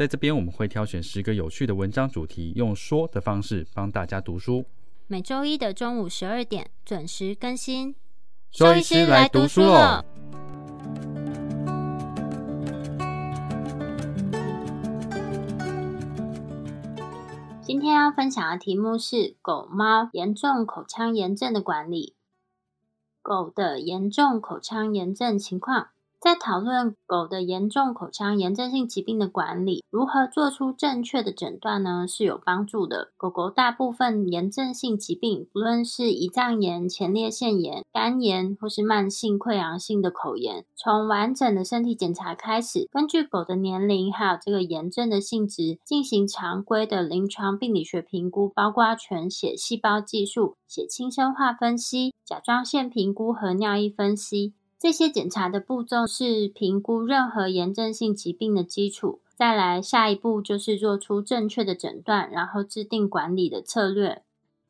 在这边我们会挑选十个有趣的文章主题，用说的方式帮大家读书。每周一的中午十二点准时更新。周医师来读书喽！今天要分享的题目是狗猫严重口腔炎症的管理。狗的严重口腔炎症情况。在讨论狗的严重口腔炎症性疾病的管理，如何做出正确的诊断呢？是有帮助的。狗狗大部分炎症性疾病，不论是胰脏炎、前列腺炎、肝炎，或是慢性溃疡性的口炎，从完整的身体检查开始，根据狗的年龄还有这个炎症的性质，进行常规的临床病理学评估，包括全血细胞技术、血清生化分析、甲状腺评估和尿液分析。这些检查的步骤是评估任何炎症性疾病的基础。再来，下一步就是做出正确的诊断，然后制定管理的策略。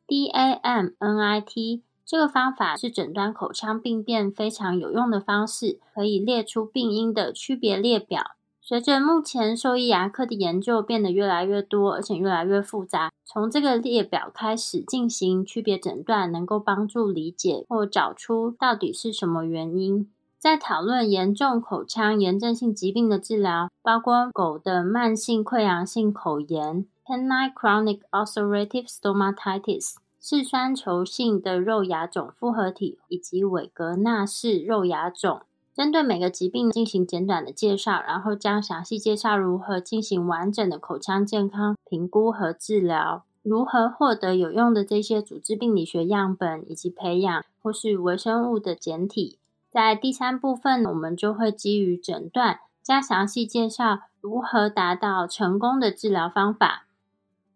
DAM-NIT 这个方法是诊断口腔病变非常有用的方式，可以列出病因的区别列表。随着目前兽医牙科的研究变得越来越多，而且越来越复杂，从这个列表开始进行区别诊断，能够帮助理解或找出到底是什么原因。在讨论严重口腔炎症性疾病的治疗，包括狗的慢性溃疡性口炎 （panic chronic Ulcerative Stomatitis）、嗜酸球性的肉芽肿复合体以及韦格纳氏肉芽肿。针对每个疾病进行简短的介绍，然后将详细介绍如何进行完整的口腔健康评估和治疗，如何获得有用的这些组织病理学样本，以及培养或是微生物的简体。在第三部分，我们就会基于诊断，加详细介绍如何达到成功的治疗方法。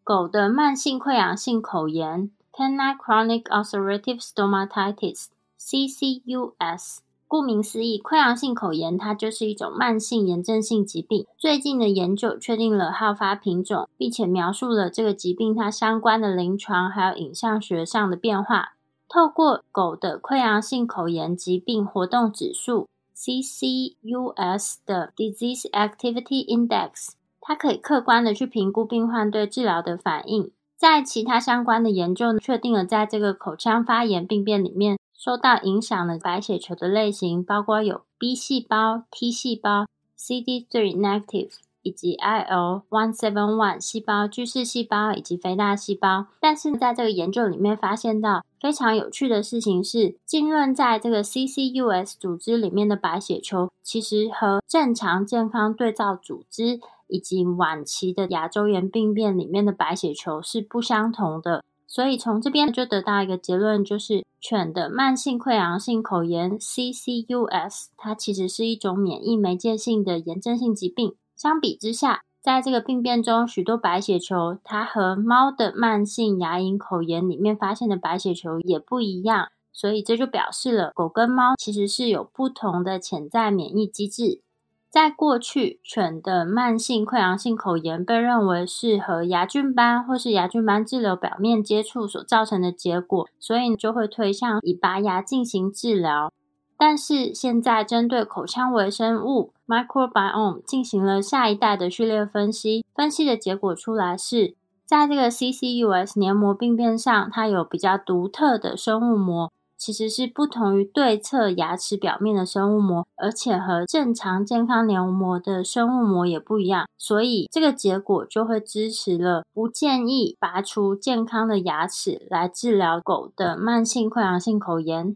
狗的慢性溃疡性口炎 （Canine Chronic Ulcerative Stomatitis，CCUS）。顾名思义，溃疡性口炎它就是一种慢性炎症性疾病。最近的研究确定了好发品种，并且描述了这个疾病它相关的临床还有影像学上的变化。透过狗的溃疡性口炎疾病活动指数 （CCUS） 的 Disease Activity Index，它可以客观的去评估病患对治疗的反应。在其他相关的研究确定了，在这个口腔发炎病变里面。受到影响的白血球的类型包括有 B 细胞、T 细胞、CD3 negative 以及 IL-171 细胞、巨噬细胞以及肥大细胞。但是在这个研究里面发现到非常有趣的事情是，浸润在这个 CCUS 组织里面的白血球，其实和正常健康对照组织以及晚期的牙周炎病变里面的白血球是不相同的。所以从这边就得到一个结论，就是犬的慢性溃疡性口炎 （CCUS） 它其实是一种免疫媒介性的炎症性疾病。相比之下，在这个病变中，许多白血球它和猫的慢性牙龈口炎里面发现的白血球也不一样。所以这就表示了狗跟猫其实是有不同的潜在免疫机制。在过去，犬的慢性溃疡性口炎被认为是和牙菌斑或是牙菌斑滞留表面接触所造成的结果，所以就会推向以拔牙进行治疗。但是现在，针对口腔微生物 （microbiome） 进行了下一代的序列分析，分析的结果出来是在这个 CCUS 黏膜病变上，它有比较独特的生物膜。其实是不同于对侧牙齿表面的生物膜，而且和正常健康黏膜的生物膜也不一样，所以这个结果就会支持了不建议拔除健康的牙齿来治疗狗的慢性溃疡性口炎。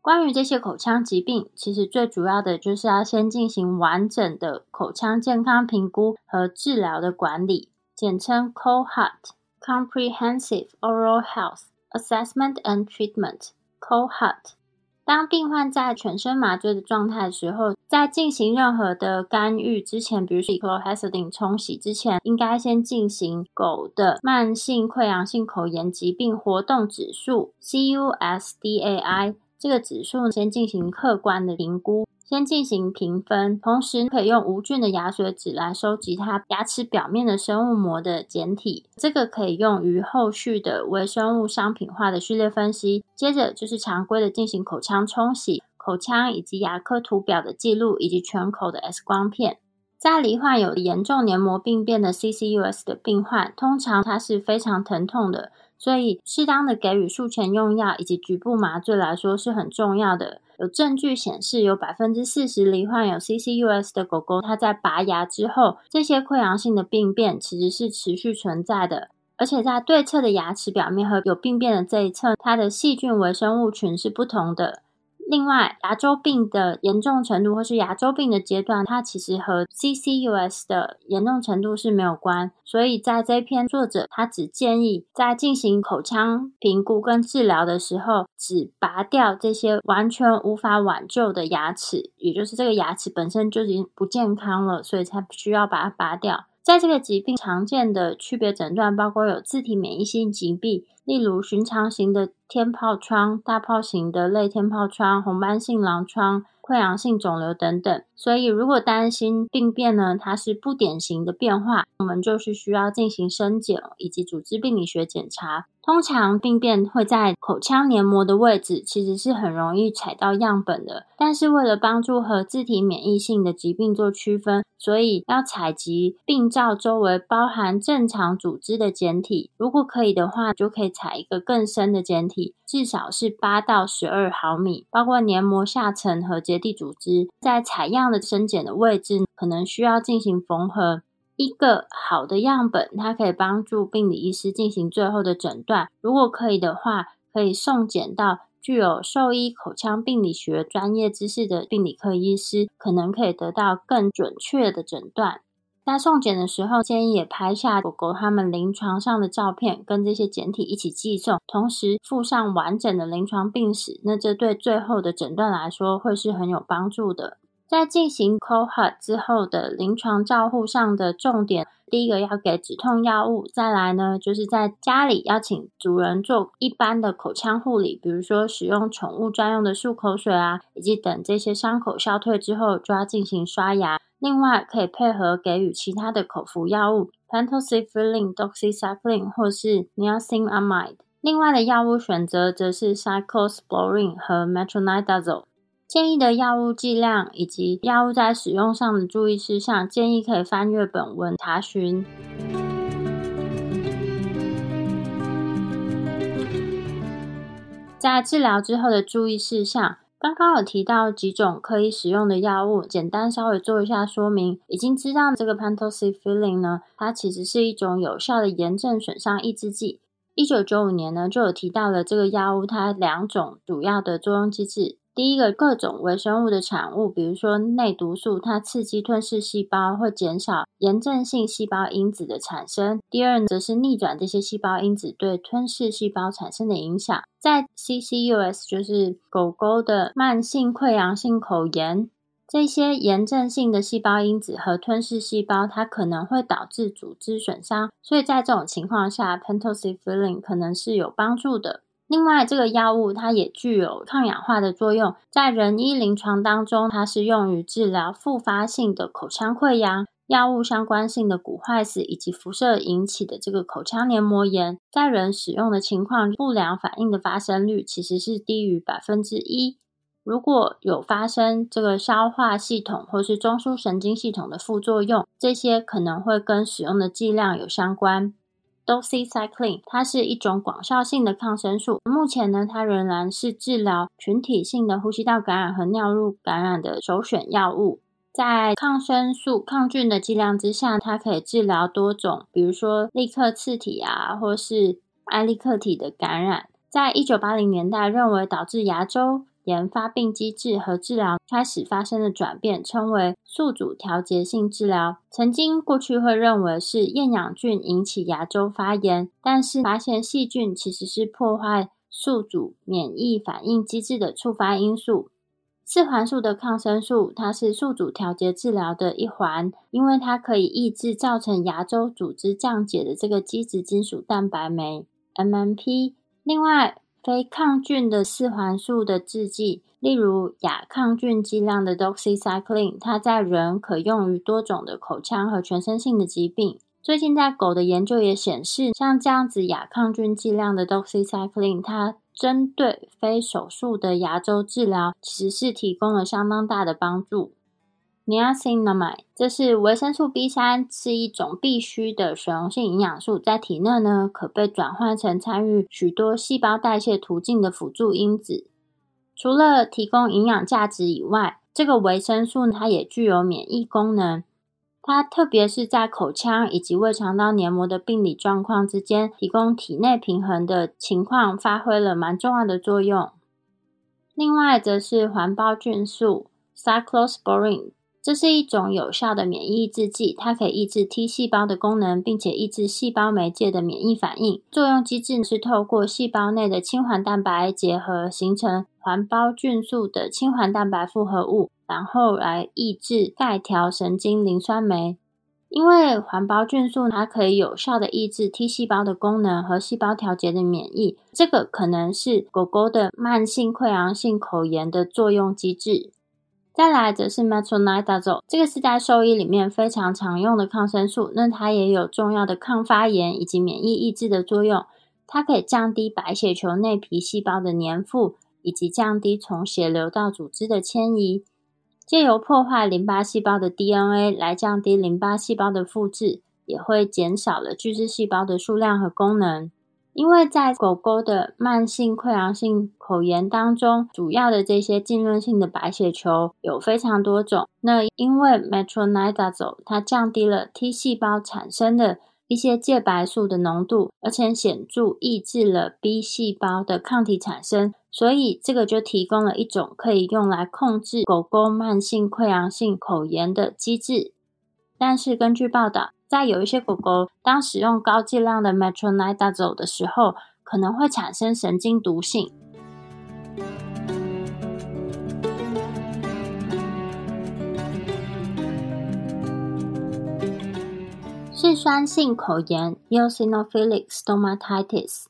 关于这些口腔疾病，其实最主要的就是要先进行完整的口腔健康评估和治疗的管理，简称 COHAT（Comprehensive Oral Health Assessment and Treatment）。COHAT，当病患在全身麻醉的状态的时候，在进行任何的干预之前，比如说 chlorhexidine 冲洗之前，应该先进行狗的慢性溃疡性口炎疾病活动指数 CUSDAI 这个指数先进行客观的评估。先进行评分，同时可以用无菌的牙水纸来收集它牙齿表面的生物膜的简体，这个可以用于后续的微生物商品化的序列分析。接着就是常规的进行口腔冲洗、口腔以及牙科图表的记录，以及全口的 X 光片。在罹患有严重黏膜病变的 CCUS 的病患，通常它是非常疼痛的，所以适当的给予术前用药以及局部麻醉来说是很重要的。有证据显示，有百分之四十罹患有 CCUS 的狗狗，它在拔牙之后，这些溃疡性的病变其实是持续存在的，而且在对侧的牙齿表面和有病变的这一侧，它的细菌微生物群是不同的。另外，牙周病的严重程度或是牙周病的阶段，它其实和 CCUS 的严重程度是没有关。所以在这篇作者他只建议在进行口腔评估跟治疗的时候，只拔掉这些完全无法挽救的牙齿，也就是这个牙齿本身就已经不健康了，所以才需要把它拔掉。在这个疾病常见的区别诊断包括有自体免疫性疾病，例如寻常型的天疱疮、大疱型的类天疱疮、红斑性狼疮。溃疡性肿瘤等等，所以如果担心病变呢，它是不典型的变化，我们就是需要进行深检以及组织病理学检查。通常病变会在口腔黏膜的位置，其实是很容易采到样本的。但是为了帮助和自体免疫性的疾病做区分，所以要采集病灶周围包含正常组织的简体。如果可以的话，就可以采一个更深的简体，至少是八到十二毫米，包括黏膜下层和结缔组织。在采样的深检的位置，可能需要进行缝合。一个好的样本，它可以帮助病理医师进行最后的诊断。如果可以的话，可以送检到具有兽医口腔病理学专业知识的病理科医师，可能可以得到更准确的诊断。在送检的时候，建议也拍下狗狗它们临床上的照片，跟这些简体一起寄送，同时附上完整的临床病史。那这对最后的诊断来说，会是很有帮助的。在进行 cohort 之后的临床照护上的重点，第一个要给止痛药物，再来呢就是在家里要请主人做一般的口腔护理，比如说使用宠物专用的漱口水啊，以及等这些伤口消退之后就要进行刷牙。另外可以配合给予其他的口服药物 p a n t o s i f i l i n doxycycline 或是 niacinamide。另外的药物选择则是 Cyclosporine 和 metronidazole。建议的药物剂量以及药物在使用上的注意事项，建议可以翻阅本文查询。在治疗之后的注意事项，刚刚有提到几种可以使用的药物，简单稍微做一下说明。已经知道这个 p a n t o s i f i l i n 呢，它其实是一种有效的炎症损伤抑制剂。一九九五年呢，就有提到了这个药物它两种主要的作用机制。第一个，各种微生物的产物，比如说内毒素，它刺激吞噬细胞，会减少炎症性细胞因子的产生。第二，则是逆转这些细胞因子对吞噬细胞产生的影响。在 CCUS，就是狗狗的慢性溃疡性口炎，这些炎症性的细胞因子和吞噬细胞，它可能会导致组织损伤。所以在这种情况下 p e n t o s i f i l i n 可能是有帮助的。另外，这个药物它也具有抗氧化的作用，在人医临床当中，它是用于治疗复发性的口腔溃疡、药物相关性的骨坏死以及辐射引起的这个口腔黏膜炎。在人使用的情况，不良反应的发生率其实是低于百分之一。如果有发生这个消化系统或是中枢神经系统的副作用，这些可能会跟使用的剂量有相关。doxycycline，它是一种广效性的抗生素。目前呢，它仍然是治疗群体性的呼吸道感染和尿路感染的首选药物。在抗生素抗菌的剂量之下，它可以治疗多种，比如说利克次体啊，或是埃利克体的感染。在一九八零年代，认为导致牙周。研发病机制和治疗开始发生的转变，称为宿主调节性治疗。曾经过去会认为是厌氧菌引起牙周发炎，但是发现细菌其实是破坏宿主免疫反应机制的触发因素。四环素的抗生素，它是宿主调节治疗的一环，因为它可以抑制造成牙周组织降解的这个基质金属蛋白酶 （MMP）。另外，非抗菌的四环素的制剂，例如亚抗菌剂量的 doxycycline，它在人可用于多种的口腔和全身性的疾病。最近在狗的研究也显示，像这样子亚抗菌剂量的 doxycycline，它针对非手术的牙周治疗，其实是提供了相当大的帮助。Niacinamide，这是维生素 B 三，是一种必需的水溶性营养素，在体内呢可被转换成参与许多细胞代谢途径的辅助因子。除了提供营养价值以外，这个维生素它也具有免疫功能。它特别是在口腔以及胃肠道黏膜的病理状况之间提供体内平衡的情况，发挥了蛮重要的作用。另外，则是环孢菌素 （Cyclosporin），这是一种有效的免疫抑制剂，它可以抑制 T 细胞的功能，并且抑制细胞媒介的免疫反应。作用机制是透过细胞内的青环蛋白结合，形成环孢菌素的青环蛋白复合物。然后来抑制钙条神经磷酸酶，因为环孢菌素它可以有效的抑制 T 细胞的功能和细胞调节的免疫，这个可能是狗狗的慢性溃疡性口炎的作用机制。再来则是 metronidazole，这个是在兽医里面非常常用的抗生素，那它也有重要的抗发炎以及免疫抑制的作用，它可以降低白血球内皮细胞的粘附，以及降低从血流到组织的迁移。借由破坏淋巴细胞的 DNA 来降低淋巴细胞的复制，也会减少了巨噬细胞的数量和功能。因为在狗狗的慢性溃疡性口炎当中，主要的这些浸润性的白血球有非常多种。那因为 metronidazole 它降低了 T 细胞产生的一些介白素的浓度，而且显著抑制了 B 细胞的抗体产生。所以，这个就提供了一种可以用来控制狗狗慢性溃疡性口炎的机制。但是，根据报道，在有一些狗狗当使用高剂量的 metronidazole 的时候，可能会产生神经毒性。嗜酸性口炎 （eosinophilic stomatitis）。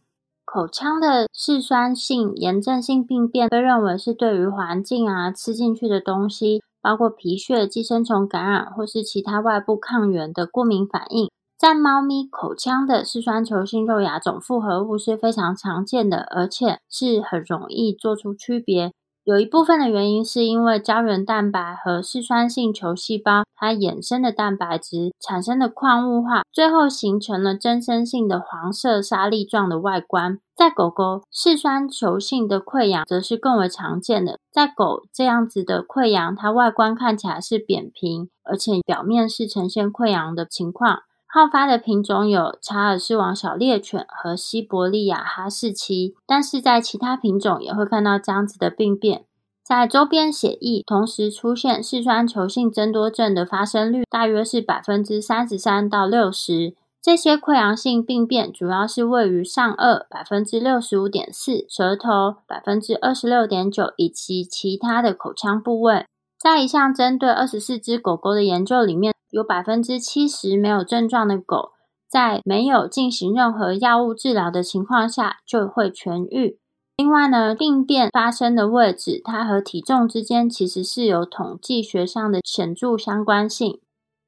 口腔的嗜酸性炎症性病变被认为是对于环境啊吃进去的东西，包括皮屑、寄生虫感染或是其他外部抗原的过敏反应。在猫咪口腔的嗜酸球性肉芽肿复合物是非常常见的，而且是很容易做出区别。有一部分的原因是因为胶原蛋白和嗜酸性球细胞它衍生的蛋白质产生的矿物化，最后形成了增生性的黄色沙粒状的外观。在狗狗，嗜酸球性的溃疡则是更为常见的。在狗这样子的溃疡，它外观看起来是扁平，而且表面是呈现溃疡的情况。好发的品种有查尔斯王小猎犬和西伯利亚哈士奇，但是在其他品种也会看到这样子的病变。在周边血液同时出现嗜酸球性增多症的发生率大约是百分之三十三到六十。这些溃疡性病变主要是位于上颚百分之六十五点四、舌头百分之二十六点九以及其他的口腔部位。在一项针对二十四只狗狗的研究里面。有百分之七十没有症状的狗，在没有进行任何药物治疗的情况下就会痊愈。另外呢，病变发生的位置，它和体重之间其实是有统计学上的显著相关性。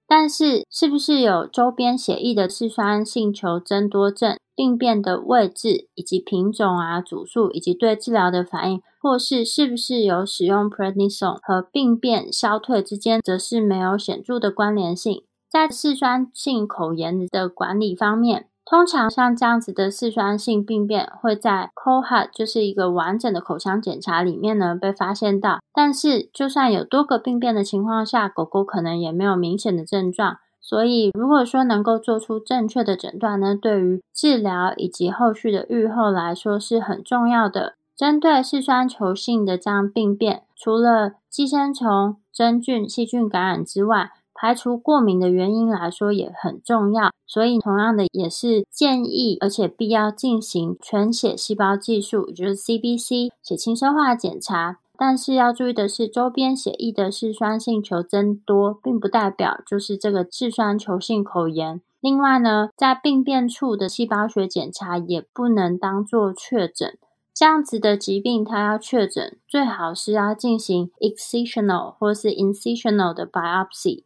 但是，是不是有周边血液的嗜酸性球增多症？病变的位置以及品种啊、组数以及对治疗的反应，或是是不是有使用 prednisone 和病变消退之间，则是没有显著的关联性。在嗜酸性口炎的管理方面，通常像这样子的嗜酸性病变会在 cohort 就是一个完整的口腔检查里面呢被发现到。但是，就算有多个病变的情况下，狗狗可能也没有明显的症状。所以，如果说能够做出正确的诊断呢，对于治疗以及后续的预后来说是很重要的。针对嗜酸球性的这样病变，除了寄生虫、真菌、细菌感染之外，排除过敏的原因来说也很重要。所以，同样的也是建议，而且必要进行全血细胞计数，也就是 CBC 血清生化检查。但是要注意的是，周边血液的嗜酸性球增多，并不代表就是这个嗜酸球性口炎。另外呢，在病变处的细胞学检查也不能当做确诊。这样子的疾病，它要确诊，最好是要进行 excisional 或是 incisional 的 biopsy。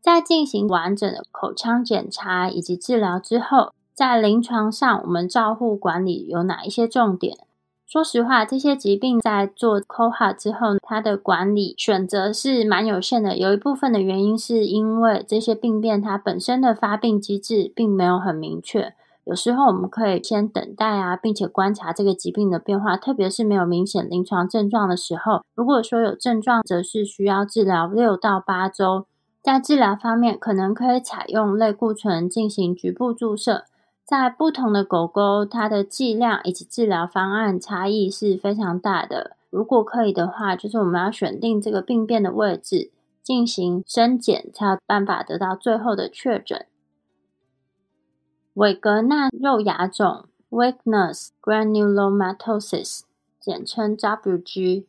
在进行完整的口腔检查以及治疗之后，在临床上我们照护管理有哪一些重点？说实话，这些疾病在做 COHA 之后，它的管理选择是蛮有限的。有一部分的原因是因为这些病变它本身的发病机制并没有很明确。有时候我们可以先等待啊，并且观察这个疾病的变化，特别是没有明显临床症状的时候。如果说有症状，则是需要治疗六到八周。在治疗方面，可能可以采用类固醇进行局部注射。在不同的狗狗，它的剂量以及治疗方案差异是非常大的。如果可以的话，就是我们要选定这个病变的位置，进行深检，才有办法得到最后的确诊。韦格纳肉芽肿 （Weakness Granulomatosis），简称 WG。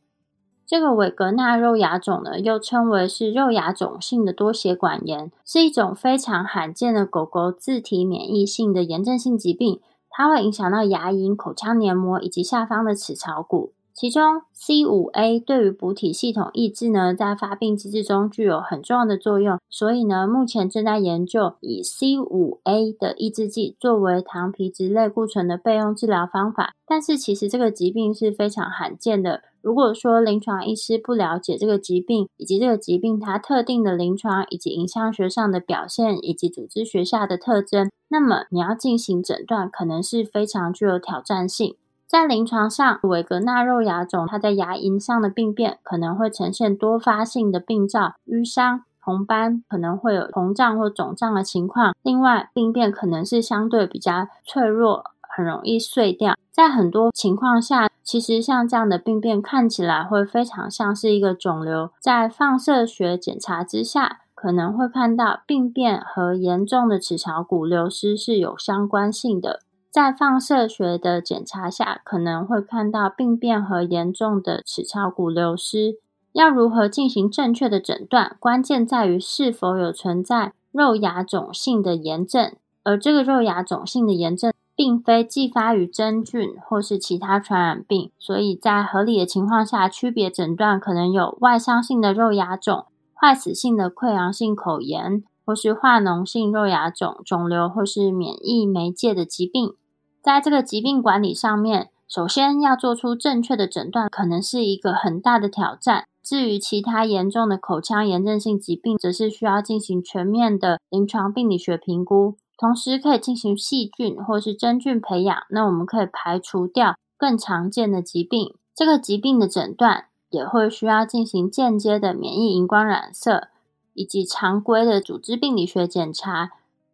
这个韦格纳肉芽肿呢，又称为是肉芽肿性的多血管炎，是一种非常罕见的狗狗自体免疫性的炎症性疾病。它会影响到牙龈、口腔黏膜以及下方的齿槽骨。其中 C 五 A 对于补体系统抑制呢，在发病机制中具有很重要的作用。所以呢，目前正在研究以 C 五 A 的抑制剂作为糖皮质类固醇的备用治疗方法。但是其实这个疾病是非常罕见的。如果说临床医师不了解这个疾病，以及这个疾病它特定的临床以及影像学上的表现，以及组织学下的特征，那么你要进行诊断，可能是非常具有挑战性。在临床上，韦格纳肉芽肿，它在牙龈上的病变可能会呈现多发性的病灶、淤伤、红斑，可能会有膨胀或肿胀的情况。另外，病变可能是相对比较脆弱，很容易碎掉。在很多情况下，其实像这样的病变看起来会非常像是一个肿瘤。在放射学检查之下，可能会看到病变和严重的齿槽骨流失是有相关性的。在放射学的检查下，可能会看到病变和严重的齿槽骨流失。要如何进行正确的诊断？关键在于是否有存在肉芽肿性的炎症，而这个肉芽肿性的炎症并非继发于真菌或是其他传染病。所以在合理的情况下，区别诊断可能有外伤性的肉芽肿、坏死性的溃疡性口炎。或是化脓性肉芽肿、肿瘤，或是免疫媒介的疾病，在这个疾病管理上面，首先要做出正确的诊断，可能是一个很大的挑战。至于其他严重的口腔炎症性疾病，则是需要进行全面的临床病理学评估，同时可以进行细菌或是真菌培养。那我们可以排除掉更常见的疾病。这个疾病的诊断也会需要进行间接的免疫荧光染色。以及常规的组织病理学检查，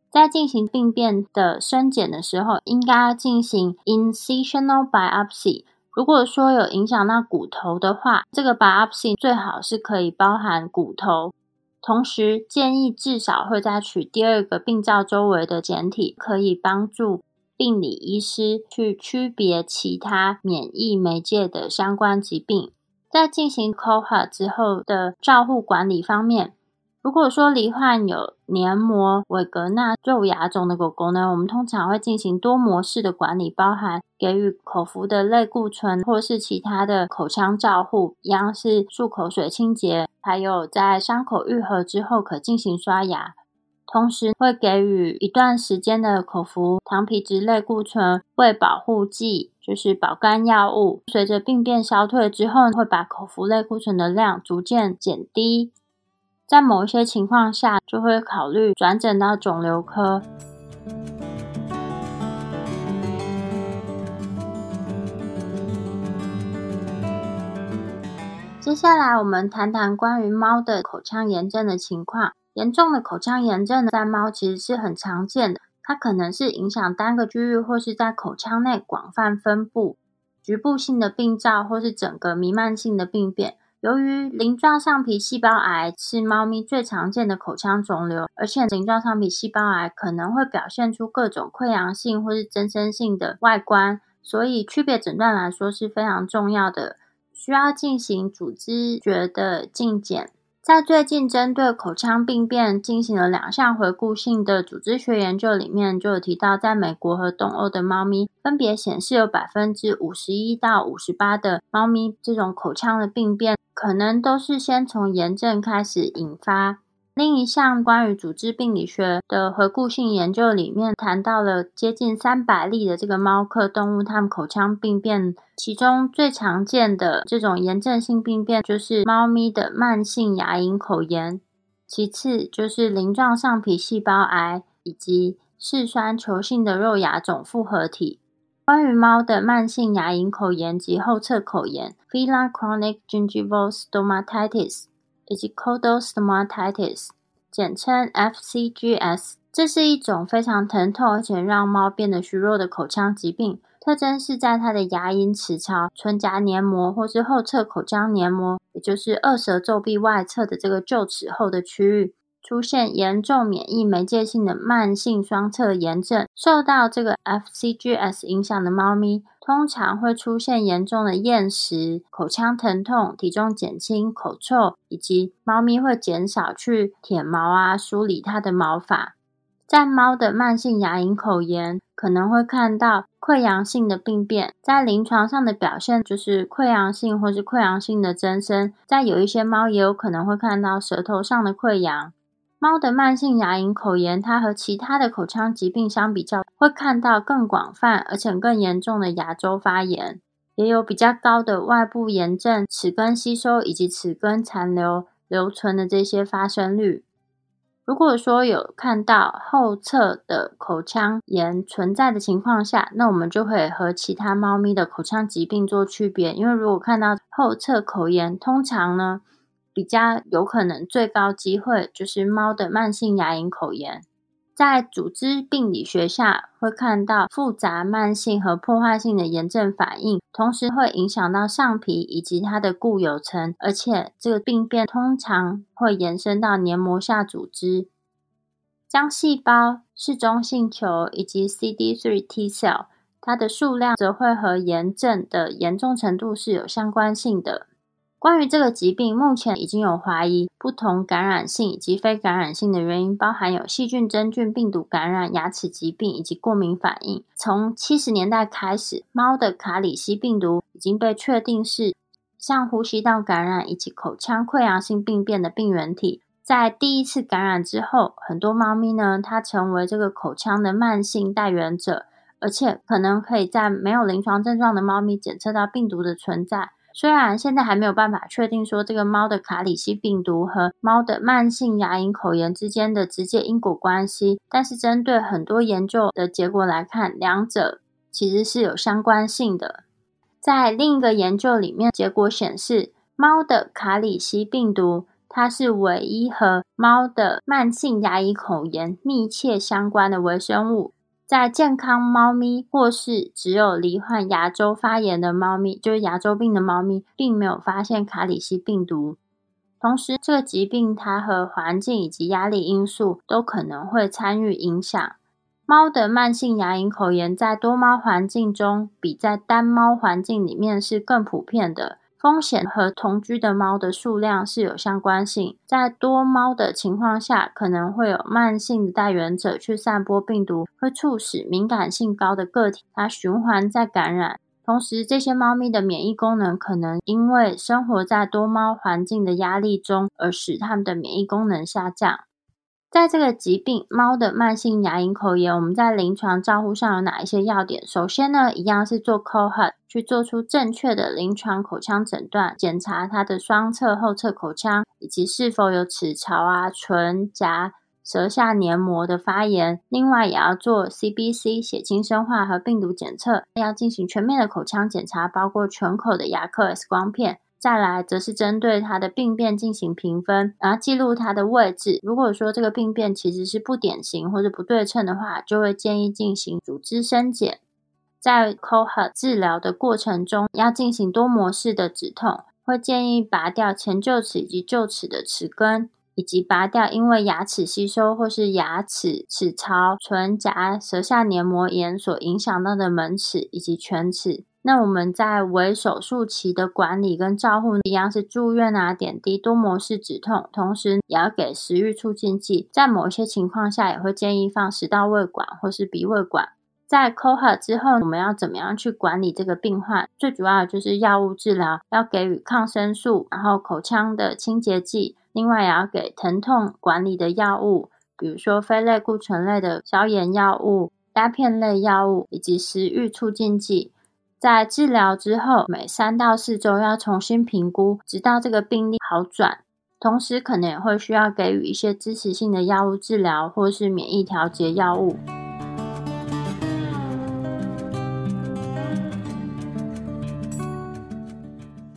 在进行病变的深检的时候，应该要进行 incisional biopsy。如果说有影响到骨头的话，这个 biopsy 最好是可以包含骨头。同时，建议至少会再取第二个病灶周围的检体，可以帮助病理医师去区别其他免疫媒介的相关疾病。在进行 COHA 之后的照护管理方面。如果说罹患有黏膜韦格纳肉芽肿的狗狗呢，我们通常会进行多模式的管理，包含给予口服的类固醇，或是其他的口腔照护，一样是漱口水清洁，还有在伤口愈合之后可进行刷牙，同时会给予一段时间的口服糖皮质类固醇为保护剂，就是保肝药物。随着病变消退之后，会把口服类固醇的量逐渐减低。在某一些情况下，就会考虑转诊到肿瘤科。接下来，我们谈谈关于猫的口腔炎症的情况。严重的口腔炎症在猫其实是很常见的，它可能是影响单个区域，或是在口腔内广泛分布、局部性的病灶，或是整个弥漫性的病变。由于鳞状上皮细胞癌是猫咪最常见的口腔肿瘤，而且鳞状上皮细胞癌可能会表现出各种溃疡性或是增生性的外观，所以区别诊断来说是非常重要的，需要进行组织学的镜检。在最近针对口腔病变进行了两项回顾性的组织学研究里面，就有提到，在美国和东欧的猫咪分别显示有百分之五十一到五十八的猫咪这种口腔的病变，可能都是先从炎症开始引发。另一项关于组织病理学的回顾性研究里面，谈到了接近三百例的这个猫科动物，它们口腔病变，其中最常见的这种炎症性病变就是猫咪的慢性牙龈口炎，其次就是鳞状上皮细胞癌以及嗜酸球性的肉芽肿复合体。关于猫的慢性牙龈口炎及后侧口炎 （Feline Chronic Gingival Stomatitis）。以及 Caudal Stomatitis，简称 FCGS，这是一种非常疼痛而且让猫变得虚弱的口腔疾病。特征是在它的牙龈齿槽、唇颊黏膜或是后侧口腔黏膜，也就是二舌皱壁外侧的这个臼齿后的区域。出现严重免疫媒介性的慢性双侧炎症，受到这个 FCGS 影响的猫咪，通常会出现严重的厌食、口腔疼痛、体重减轻、口臭，以及猫咪会减少去舔毛啊、梳理它的毛发。在猫的慢性牙龈口炎，可能会看到溃疡性的病变，在临床上的表现就是溃疡性或是溃疡性的增生。在有一些猫也有可能会看到舌头上的溃疡。猫的慢性牙龈口炎，它和其他的口腔疾病相比较，会看到更广泛而且更严重的牙周发炎，也有比较高的外部炎症、齿根吸收以及齿根残留留存的这些发生率。如果说有看到后侧的口腔炎存在的情况下，那我们就会和其他猫咪的口腔疾病做区别，因为如果看到后侧口炎，通常呢。比较有可能最高机会就是猫的慢性牙龈口炎，在组织病理学下会看到复杂、慢性和破坏性的炎症反应，同时会影响到上皮以及它的固有层，而且这个病变通常会延伸到黏膜下组织。浆细胞、嗜中性球以及 CD3 T cell，它的数量则会和炎症的严重程度是有相关性的。关于这个疾病，目前已经有怀疑不同感染性以及非感染性的原因，包含有细菌、真菌、病毒感染、牙齿疾病以及过敏反应。从七十年代开始，猫的卡里西病毒已经被确定是像呼吸道感染以及口腔溃疡性病变的病原体。在第一次感染之后，很多猫咪呢，它成为这个口腔的慢性带源者，而且可能可以在没有临床症状的猫咪检测到病毒的存在。虽然现在还没有办法确定说这个猫的卡里西病毒和猫的慢性牙龈口炎之间的直接因果关系，但是针对很多研究的结果来看，两者其实是有相关性的。在另一个研究里面，结果显示，猫的卡里西病毒它是唯一和猫的慢性牙龈口炎密切相关的微生物。在健康猫咪或是只有罹患牙周发炎的猫咪，就是牙周病的猫咪，并没有发现卡里西病毒。同时，这个疾病它和环境以及压力因素都可能会参与影响。猫的慢性牙龈口炎在多猫环境中，比在单猫环境里面是更普遍的。风险和同居的猫的数量是有相关性，在多猫的情况下，可能会有慢性的带源者去散播病毒，会促使敏感性高的个体它循环再感染。同时，这些猫咪的免疫功能可能因为生活在多猫环境的压力中，而使它们的免疫功能下降。在这个疾病，猫的慢性牙龈口炎，我们在临床照护上有哪一些要点？首先呢，一样是做抠痕去做出正确的临床口腔诊断，检查他的双侧、后侧口腔以及是否有齿槽啊、唇颊、舌下黏膜的发炎。另外，也要做 CBC 血清生化和病毒检测，要进行全面的口腔检查，包括全口的牙科 X 光片。再来则是针对它的病变进行评分，然后记录它的位置。如果说这个病变其实是不典型或者不对称的话，就会建议进行组织深检。在 Cohort 治疗的过程中，要进行多模式的止痛，会建议拔掉前臼齿以及臼齿的齿根，以及拔掉因为牙齿吸收或是牙齿齿槽、唇颊、舌下黏膜炎所影响到的门齿以及犬齿。那我们在为手术期的管理跟照护一样，是住院啊、点滴、多模式止痛，同时也要给食欲促进剂。在某些情况下，也会建议放食道胃管或是鼻胃管。在 COHA 之后，我们要怎么样去管理这个病患？最主要就是药物治疗，要给予抗生素，然后口腔的清洁剂，另外也要给疼痛管理的药物，比如说非类固醇类的消炎药物、鸦片类药物以及食欲促进剂。在治疗之后，每三到四周要重新评估，直到这个病例好转。同时，可能也会需要给予一些支持性的药物治疗，或是免疫调节药物。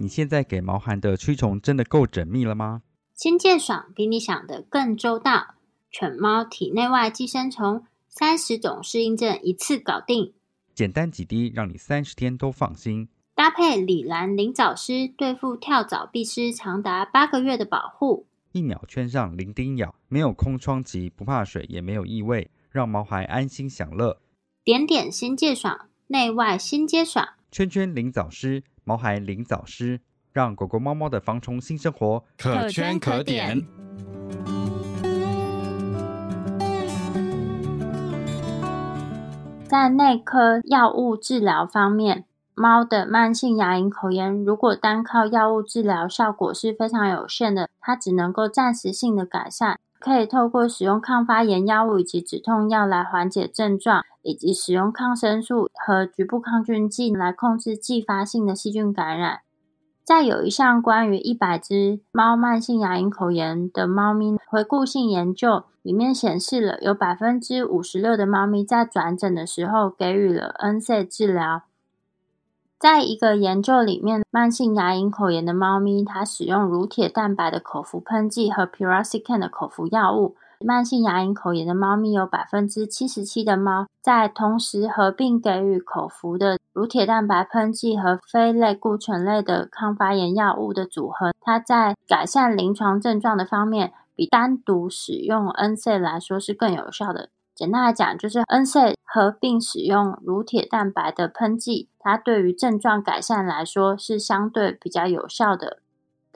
你现在给毛孩的驱虫真的够缜密了吗？新界爽比你想的更周到，犬猫体内外寄生虫三十种适应症一次搞定。简单几滴，让你三十天都放心。搭配李兰灵藻湿，对付跳蚤、蜱虱长达八个月的保护。一秒圈上零叮咬，没有空窗期，不怕水，也没有异味，让毛孩安心享乐。点点新界爽，内外新皆爽。圈圈灵藻湿，毛孩灵藻湿，让狗狗、猫猫的防虫新生活可圈可点。在内科药物治疗方面，猫的慢性牙龈口炎，如果单靠药物治疗效果是非常有限的，它只能够暂时性的改善，可以透过使用抗发炎药物以及止痛药来缓解症状，以及使用抗生素和局部抗菌剂来控制继发性的细菌感染。再有一项关于一百只猫慢性牙龈口炎的猫咪回顾性研究，里面显示了有百分之五十六的猫咪在转诊的时候给予了 NSAID 治疗。在一个研究里面，慢性牙龈口炎的猫咪，它使用乳铁蛋白的口服喷剂和 Piroxicam 的口服药物。慢性牙龈口炎的猫咪有百分之七十七的猫，在同时合并给予口服的乳铁蛋白喷剂和非类固醇类的抗发炎药物的组合，它在改善临床症状的方面，比单独使用 NCE 来说是更有效的。简单来讲，就是 NCA 合并使用乳铁蛋白的喷剂，它对于症状改善来说是相对比较有效的。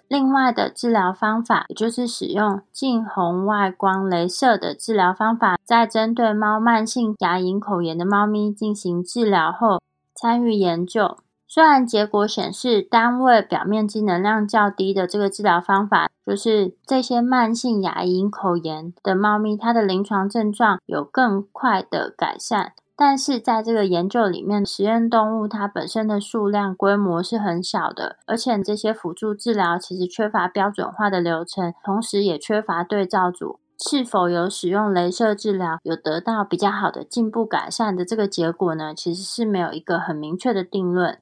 另外的治疗方法，也就是使用近红外光镭射的治疗方法，在针对猫慢性牙龈口炎的猫咪进行治疗后，参与研究。虽然结果显示，单位表面积能量较低的这个治疗方法，就是这些慢性牙龈口炎的猫咪，它的临床症状有更快的改善。但是在这个研究里面，实验动物它本身的数量规模是很小的，而且这些辅助治疗其实缺乏标准化的流程，同时也缺乏对照组。是否有使用镭射治疗有得到比较好的进步改善的这个结果呢？其实是没有一个很明确的定论。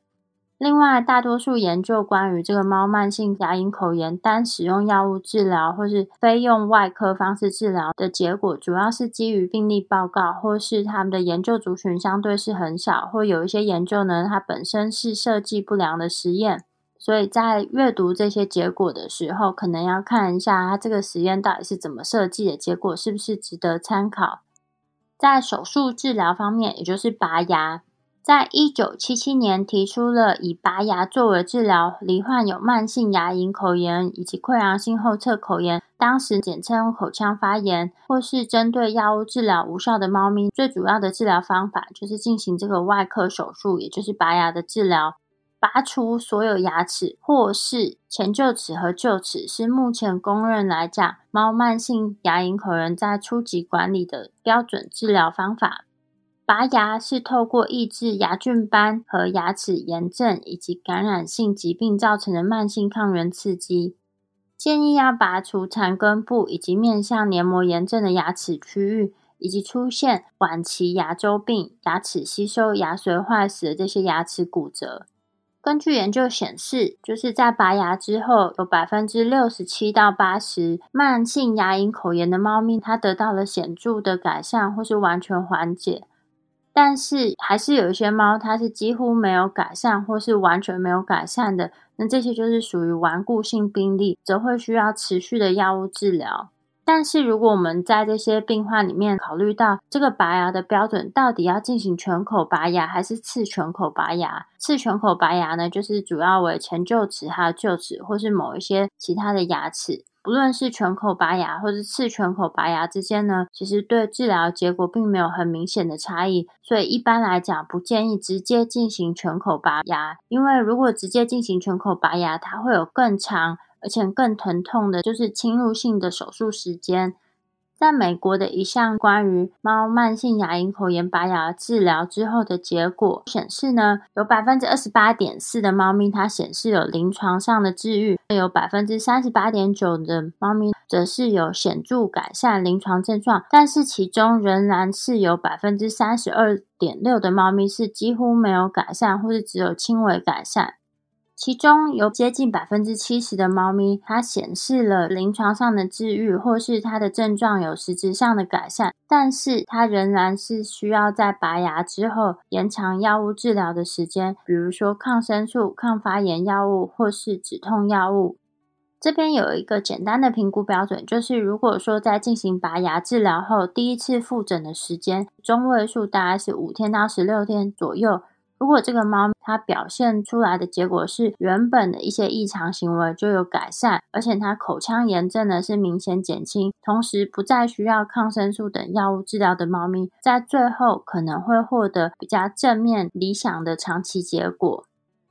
另外，大多数研究关于这个猫慢性牙龈口炎单使用药物治疗，或是非用外科方式治疗的结果，主要是基于病例报告，或是他们的研究族群相对是很小，或有一些研究呢，它本身是设计不良的实验，所以在阅读这些结果的时候，可能要看一下它这个实验到底是怎么设计的，结果是不是值得参考。在手术治疗方面，也就是拔牙。在一九七七年提出了以拔牙作为治疗罹患有慢性牙龈口炎以及溃疡性后侧口炎，当时简称口腔发炎，或是针对药物治疗无效的猫咪，最主要的治疗方法就是进行这个外科手术，也就是拔牙的治疗，拔除所有牙齿或是前臼齿和臼齿，是目前公认来讲猫慢性牙龈口炎在初级管理的标准治疗方法。拔牙是透过抑制牙菌斑和牙齿炎症以及感染性疾病造成的慢性抗原刺激。建议要拔除残根部以及面向黏膜炎症的牙齿区域，以及出现晚期牙周病、牙齿吸收、牙髓坏死的这些牙齿骨折。根据研究显示，就是在拔牙之后，有百分之六十七到八十慢性牙龈口炎的猫咪，它得到了显著的改善或是完全缓解。但是还是有一些猫，它是几乎没有改善，或是完全没有改善的。那这些就是属于顽固性病例，则会需要持续的药物治疗。但是如果我们在这些病患里面考虑到这个拔牙的标准，到底要进行全口拔牙还是次全口拔牙？次全口拔牙呢，就是主要为前臼齿、还有臼齿，或是某一些其他的牙齿。不论是全口拔牙或是次全口拔牙之间呢，其实对治疗结果并没有很明显的差异，所以一般来讲不建议直接进行全口拔牙，因为如果直接进行全口拔牙，它会有更长而且更疼痛的，就是侵入性的手术时间。在美国的一项关于猫慢性牙龈口炎拔牙治疗之后的结果显示呢，有百分之二十八点四的猫咪它显示有临床上的治愈，有百分之三十八点九的猫咪则是有显著改善临床症状，但是其中仍然是有百分之三十二点六的猫咪是几乎没有改善，或是只有轻微改善。其中有接近百分之七十的猫咪，它显示了临床上的治愈，或是它的症状有实质上的改善，但是它仍然是需要在拔牙之后延长药物治疗的时间，比如说抗生素、抗发炎药物或是止痛药物。这边有一个简单的评估标准，就是如果说在进行拔牙治疗后第一次复诊的时间中位数大概是五天到十六天左右。如果这个猫它表现出来的结果是原本的一些异常行为就有改善，而且它口腔炎症呢是明显减轻，同时不再需要抗生素等药物治疗的猫咪，在最后可能会获得比较正面理想的长期结果。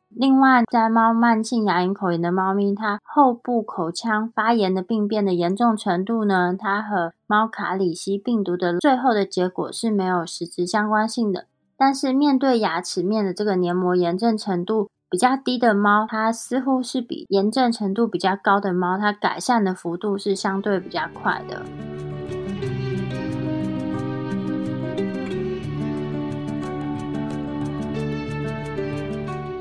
另外，在猫慢性牙龈口炎的猫咪，它后部口腔发炎的病变的严重程度呢，它和猫卡里西病毒的最后的结果是没有实质相关性的。但是面对牙齿面的这个黏膜炎症程度比较低的猫，它似乎是比炎症程度比较高的猫，它改善的幅度是相对比较快的。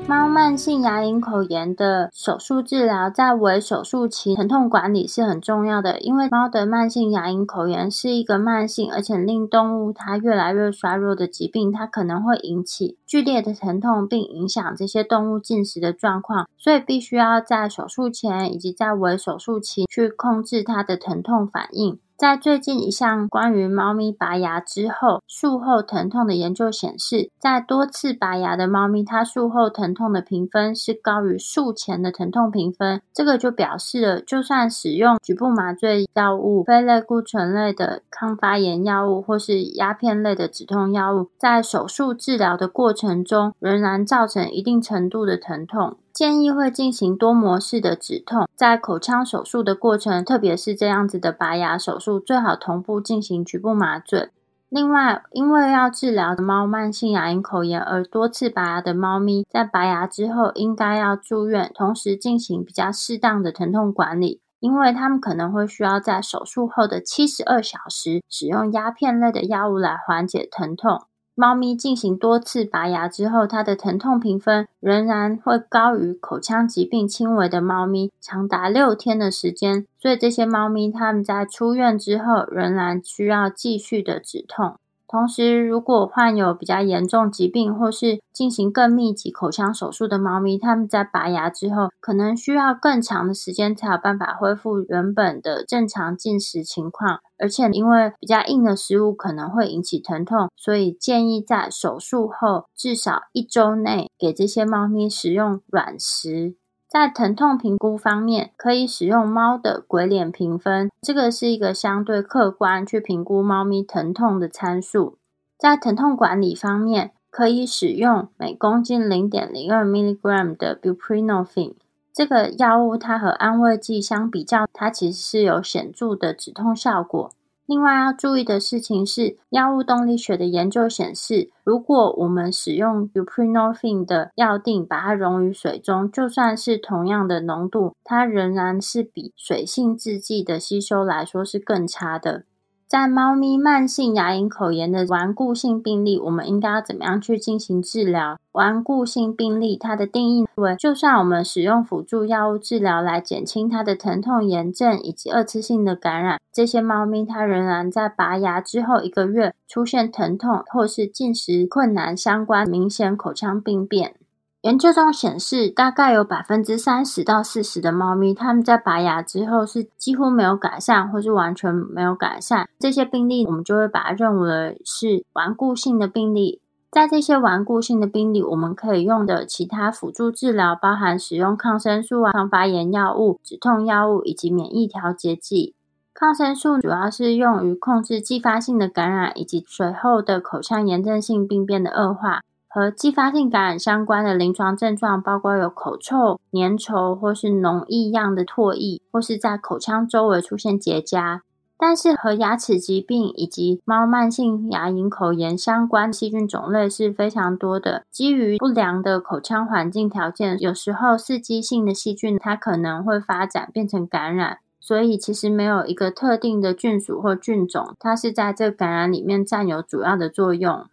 猫慢性牙龈口炎的手术治疗，在为手术期疼痛管理是很重要的，因为猫的慢性牙龈口炎是一个慢性而且令动物它越来越衰弱的疾病，它可能会引起剧烈的疼痛，并影响这些动物进食的状况，所以必须要在手术前以及在为手术期去控制它的疼痛反应。在最近一项关于猫咪拔牙之后术后疼痛的研究显示，在多次拔牙的猫咪，它术后疼痛的评分是高于术前的疼痛评分。这个就表示了，就算使用局部麻醉药物、非类固醇类的抗发炎药物或是鸦片类的止痛药物，在手术治疗的过程中，仍然造成一定程度的疼痛。建议会进行多模式的止痛，在口腔手术的过程，特别是这样子的拔牙手术，最好同步进行局部麻醉。另外，因为要治疗的猫慢性牙龈口炎而多次拔牙的猫咪，在拔牙之后应该要住院，同时进行比较适当的疼痛管理，因为他们可能会需要在手术后的七十二小时使用鸦片类的药物来缓解疼痛。猫咪进行多次拔牙之后，它的疼痛评分仍然会高于口腔疾病轻微的猫咪，长达六天的时间。所以这些猫咪它们在出院之后，仍然需要继续的止痛。同时，如果患有比较严重疾病或是进行更密集口腔手术的猫咪，它们在拔牙之后，可能需要更长的时间才有办法恢复原本的正常进食情况。而且，因为比较硬的食物可能会引起疼痛，所以建议在手术后至少一周内给这些猫咪使用软食。在疼痛评估方面，可以使用猫的鬼脸评分，这个是一个相对客观去评估猫咪疼痛的参数。在疼痛管理方面，可以使用每公斤零点零二 milligram 的 buprenorphine 这个药物，它和安慰剂相比较，它其实是有显著的止痛效果。另外要注意的事情是，药物动力学的研究显示，如果我们使用 buprenorphine 的药锭，把它溶于水中，就算是同样的浓度，它仍然是比水性制剂的吸收来说是更差的。在猫咪慢性牙龈口炎的顽固性病例，我们应该要怎么样去进行治疗？顽固性病例它的定义为，就算我们使用辅助药物治疗来减轻它的疼痛、炎症以及二次性的感染，这些猫咪它仍然在拔牙之后一个月出现疼痛或是进食困难相关明显口腔病变。研究中显示，大概有百分之三十到四十的猫咪，它们在拔牙之后是几乎没有改善，或是完全没有改善。这些病例，我们就会把它认为是顽固性的病例。在这些顽固性的病例，我们可以用的其他辅助治疗，包含使用抗生素啊、抗发炎药物、止痛药物以及免疫调节剂。抗生素主要是用于控制继发性的感染以及随后的口腔炎症性病变的恶化。和继发性感染相关的临床症状包括有口臭、粘稠或是脓异样的唾液，或是在口腔周围出现结痂。但是和牙齿疾病以及猫慢性牙龈口炎相关细菌种类是非常多的。基于不良的口腔环境条件，有时候刺激性的细菌它可能会发展变成感染。所以其实没有一个特定的菌属或菌种，它是在这感染里面占有主要的作用。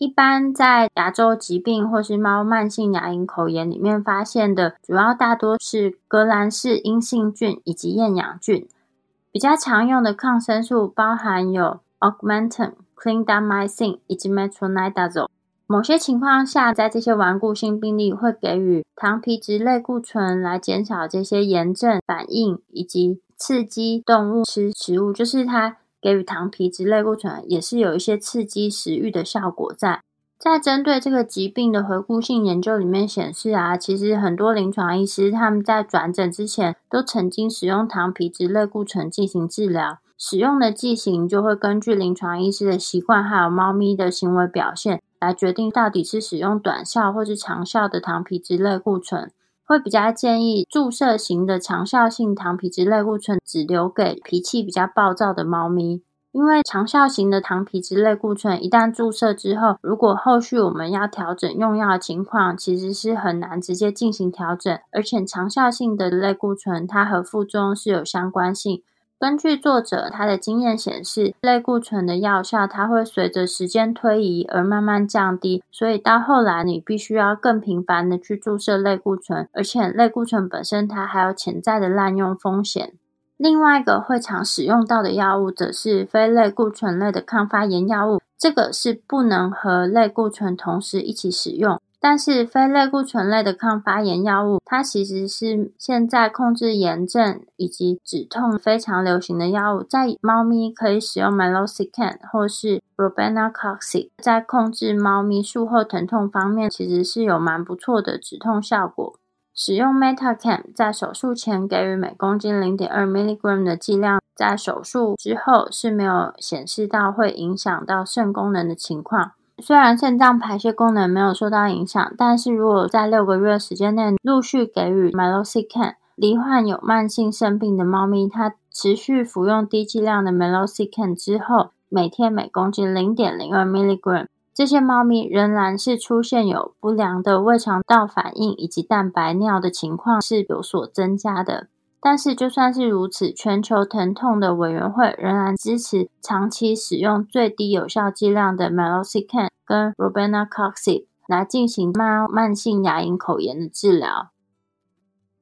一般在牙周疾病或是猫慢性牙龈口炎里面发现的，主要大多是革兰氏阴性菌以及厌氧菌。比较常用的抗生素包含有 Augmentin、Clindamycin 以及 Metronidazole。某些情况下，在这些顽固性病例会给予糖皮质类固醇来减少这些炎症反应，以及刺激动物吃食物，就是它。给予糖皮质类固醇也是有一些刺激食欲的效果在。在针对这个疾病的回顾性研究里面显示啊，其实很多临床医师他们在转诊之前都曾经使用糖皮质类固醇进行治疗，使用的剂型就会根据临床医师的习惯还有猫咪的行为表现来决定到底是使用短效或是长效的糖皮质类固醇。会比较建议注射型的长效性糖皮质类固醇只留给脾气比较暴躁的猫咪，因为长效型的糖皮质类固醇一旦注射之后，如果后续我们要调整用药的情况，其实是很难直接进行调整，而且长效性的类固醇它和副作用是有相关性。根据作者他的经验显示，类固醇的药效它会随着时间推移而慢慢降低，所以到后来你必须要更频繁的去注射类固醇，而且类固醇本身它还有潜在的滥用风险。另外一个会常使用到的药物则是非类固醇类的抗发炎药物，这个是不能和类固醇同时一起使用。但是非类固醇类的抗发炎药物，它其实是现在控制炎症以及止痛非常流行的药物。在猫咪可以使用 Meloxicam 或是 Robenacoxib，在控制猫咪术后疼痛方面，其实是有蛮不错的止痛效果。使用 Metacam 在手术前给予每公斤零点二 milligram 的剂量，在手术之后是没有显示到会影响到肾功能的情况。虽然肾脏排泄功能没有受到影响，但是如果在六个月时间内陆续给予 Meloxicam，罹患有慢性肾病的猫咪，它持续服用低剂量的 Meloxicam 之后，每天每公斤零点零二 milligram，这些猫咪仍然是出现有不良的胃肠道反应以及蛋白尿的情况是有所增加的。但是，就算是如此，全球疼痛的委员会仍然支持长期使用最低有效剂量的 Meloxicam 跟 Robenacoxib 来进行慢慢性牙龈口炎的治疗。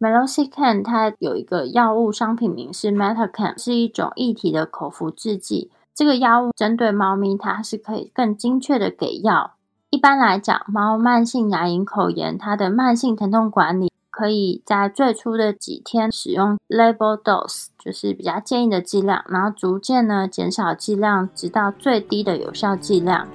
Meloxicam 它有一个药物商品名是 Metacam，是一种液体的口服制剂。这个药物针对猫咪，它是可以更精确的给药。一般来讲，猫慢性牙龈口炎，它的慢性疼痛管理。可以在最初的几天使用 label dose，就是比较建议的剂量，然后逐渐呢减少剂量，直到最低的有效剂量。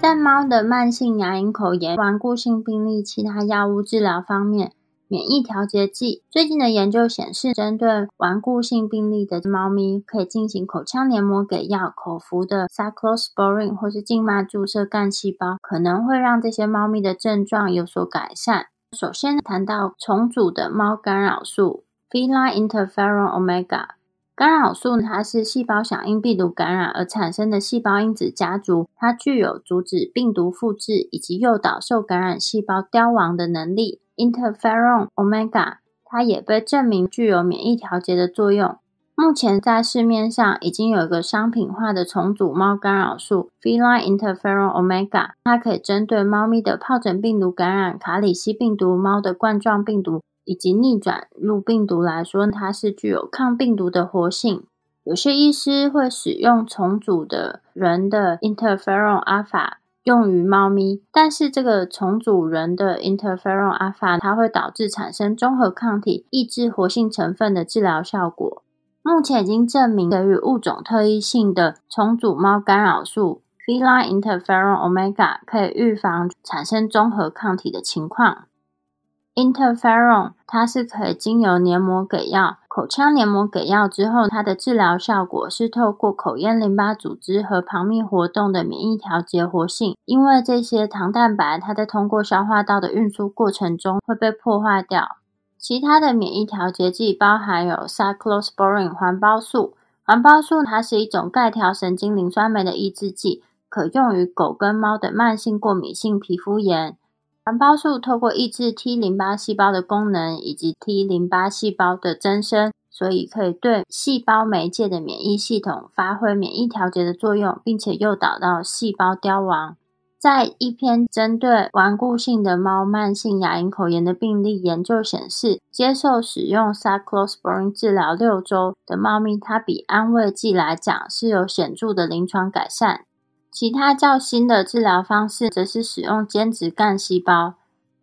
在猫的慢性牙龈口炎、顽固性病例，其他药物治疗方面。免疫调节剂最近的研究显示，针对顽固性病例的猫咪，可以进行口腔黏膜给药、口服的 cyclosporin 或是静脉注射干细胞，可能会让这些猫咪的症状有所改善。首先谈到重组的猫干扰素 feline interferon omega 干扰素，它是细胞响应病毒感染而产生的细胞因子家族，它具有阻止病毒复制以及诱导受感染细胞凋亡的能力。Interferon omega，它也被证明具有免疫调节的作用。目前在市面上已经有一个商品化的重组猫干扰素 feline interferon omega，它可以针对猫咪的疱疹病毒感染、卡里西病毒、猫的冠状病毒以及逆转录病毒来说，它是具有抗病毒的活性。有些医师会使用重组的人的 interferon alpha 用于猫咪，但是这个重组人的 interferon alpha 它会导致产生综合抗体，抑制活性成分的治疗效果。目前已经证明，给予物种特异性的重组猫干扰素 feline interferon omega 可以预防产生综合抗体的情况。interferon 它是可以经由黏膜给药。口腔黏膜给药之后，它的治疗效果是透过口咽淋巴组织和旁泌活动的免疫调节活性。因为这些糖蛋白，它在通过消化道的运输过程中会被破坏掉。其他的免疫调节剂包含有 cyclosporin 环孢素。环孢素它是一种钙条神经磷酸酶的抑制剂，可用于狗跟猫的慢性过敏性皮肤炎。环孢素透过抑制 T 淋巴细胞的功能以及 T 淋巴细胞的增生，所以可以对细胞媒介的免疫系统发挥免疫调节的作用，并且诱导到细胞凋亡。在一篇针对顽固性的猫慢性牙龈口炎的病例研究显示，接受使用 cyclosporin 治疗六周的猫咪，它比安慰剂来讲是有显著的临床改善。其他较新的治疗方式则是使用间质干细胞。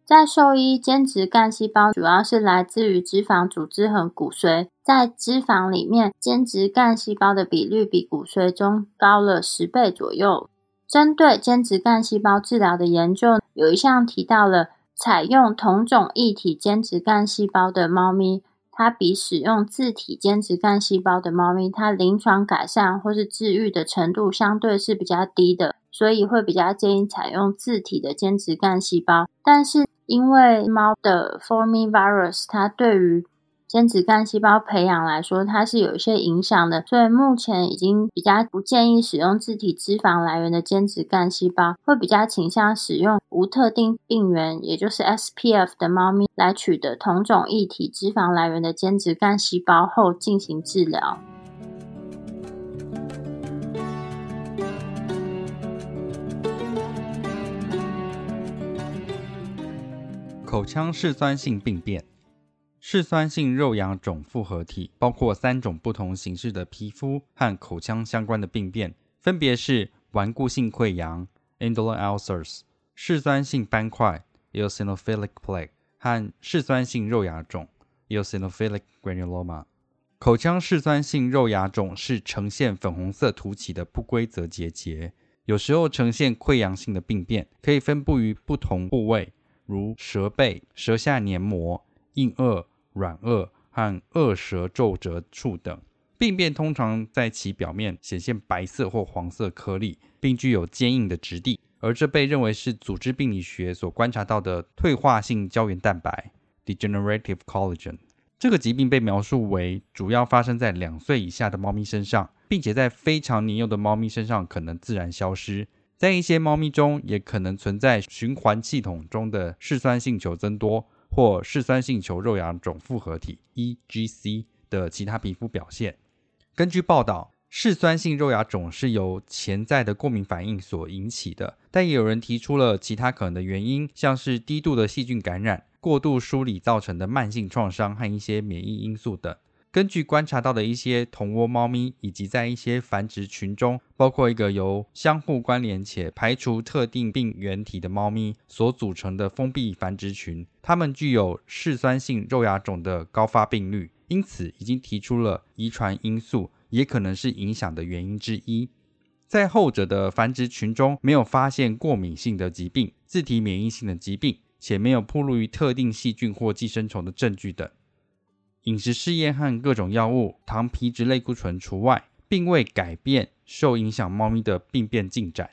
在兽医，间质干细胞主要是来自于脂肪组织和骨髓。在脂肪里面，间质干细胞的比率比骨髓中高了十倍左右。针对间质干细胞治疗的研究，有一项提到了采用同种异体间质干细胞的猫咪。它比使用自体间质干细胞的猫咪，它临床改善或是治愈的程度相对是比较低的，所以会比较建议采用自体的间质干细胞。但是因为猫的 Formi virus，它对于间质干细胞培养来说，它是有一些影响的，所以目前已经比较不建议使用自体脂肪来源的间质干细胞，会比较倾向使用无特定病原，也就是 SPF 的猫咪来取得同种异体脂肪来源的间质干细胞后进行治疗。口腔嗜酸性病变。嗜酸性肉芽肿复合体包括三种不同形式的皮肤和口腔相关的病变，分别是顽固性溃疡 （indolent ulcers）、嗜酸性斑块 （eosinophilic plaque） 和嗜酸性肉芽肿 （eosinophilic granuloma）。口腔嗜酸性肉芽肿是呈现粉红色凸起的不规则结节，有时候呈现溃疡性的病变，可以分布于不同部位，如舌背、舌下黏膜。硬腭、软腭和腭舌皱褶处等病变，通常在其表面显现白色或黄色颗粒，并具有坚硬的质地，而这被认为是组织病理学所观察到的退化性胶原蛋白 （degenerative collagen）。这个疾病被描述为主要发生在两岁以下的猫咪身上，并且在非常年幼的猫咪身上可能自然消失。在一些猫咪中，也可能存在循环系统中的嗜酸性球增多。或嗜酸性球肉芽肿复合体 （EGC） 的其他皮肤表现。根据报道，嗜酸性肉芽肿是由潜在的过敏反应所引起的，但也有人提出了其他可能的原因，像是低度的细菌感染、过度梳理造成的慢性创伤和一些免疫因素等。根据观察到的一些同窝猫咪，以及在一些繁殖群中，包括一个由相互关联且排除特定病原体的猫咪所组成的封闭繁殖群，它们具有嗜酸性肉芽肿的高发病率，因此已经提出了遗传因素也可能是影响的原因之一。在后者的繁殖群中，没有发现过敏性的疾病、自体免疫性的疾病，且没有暴露于特定细菌或寄生虫的证据等。饮食试验和各种药物、糖皮质类固醇除外，并未改变受影响猫咪的病变进展。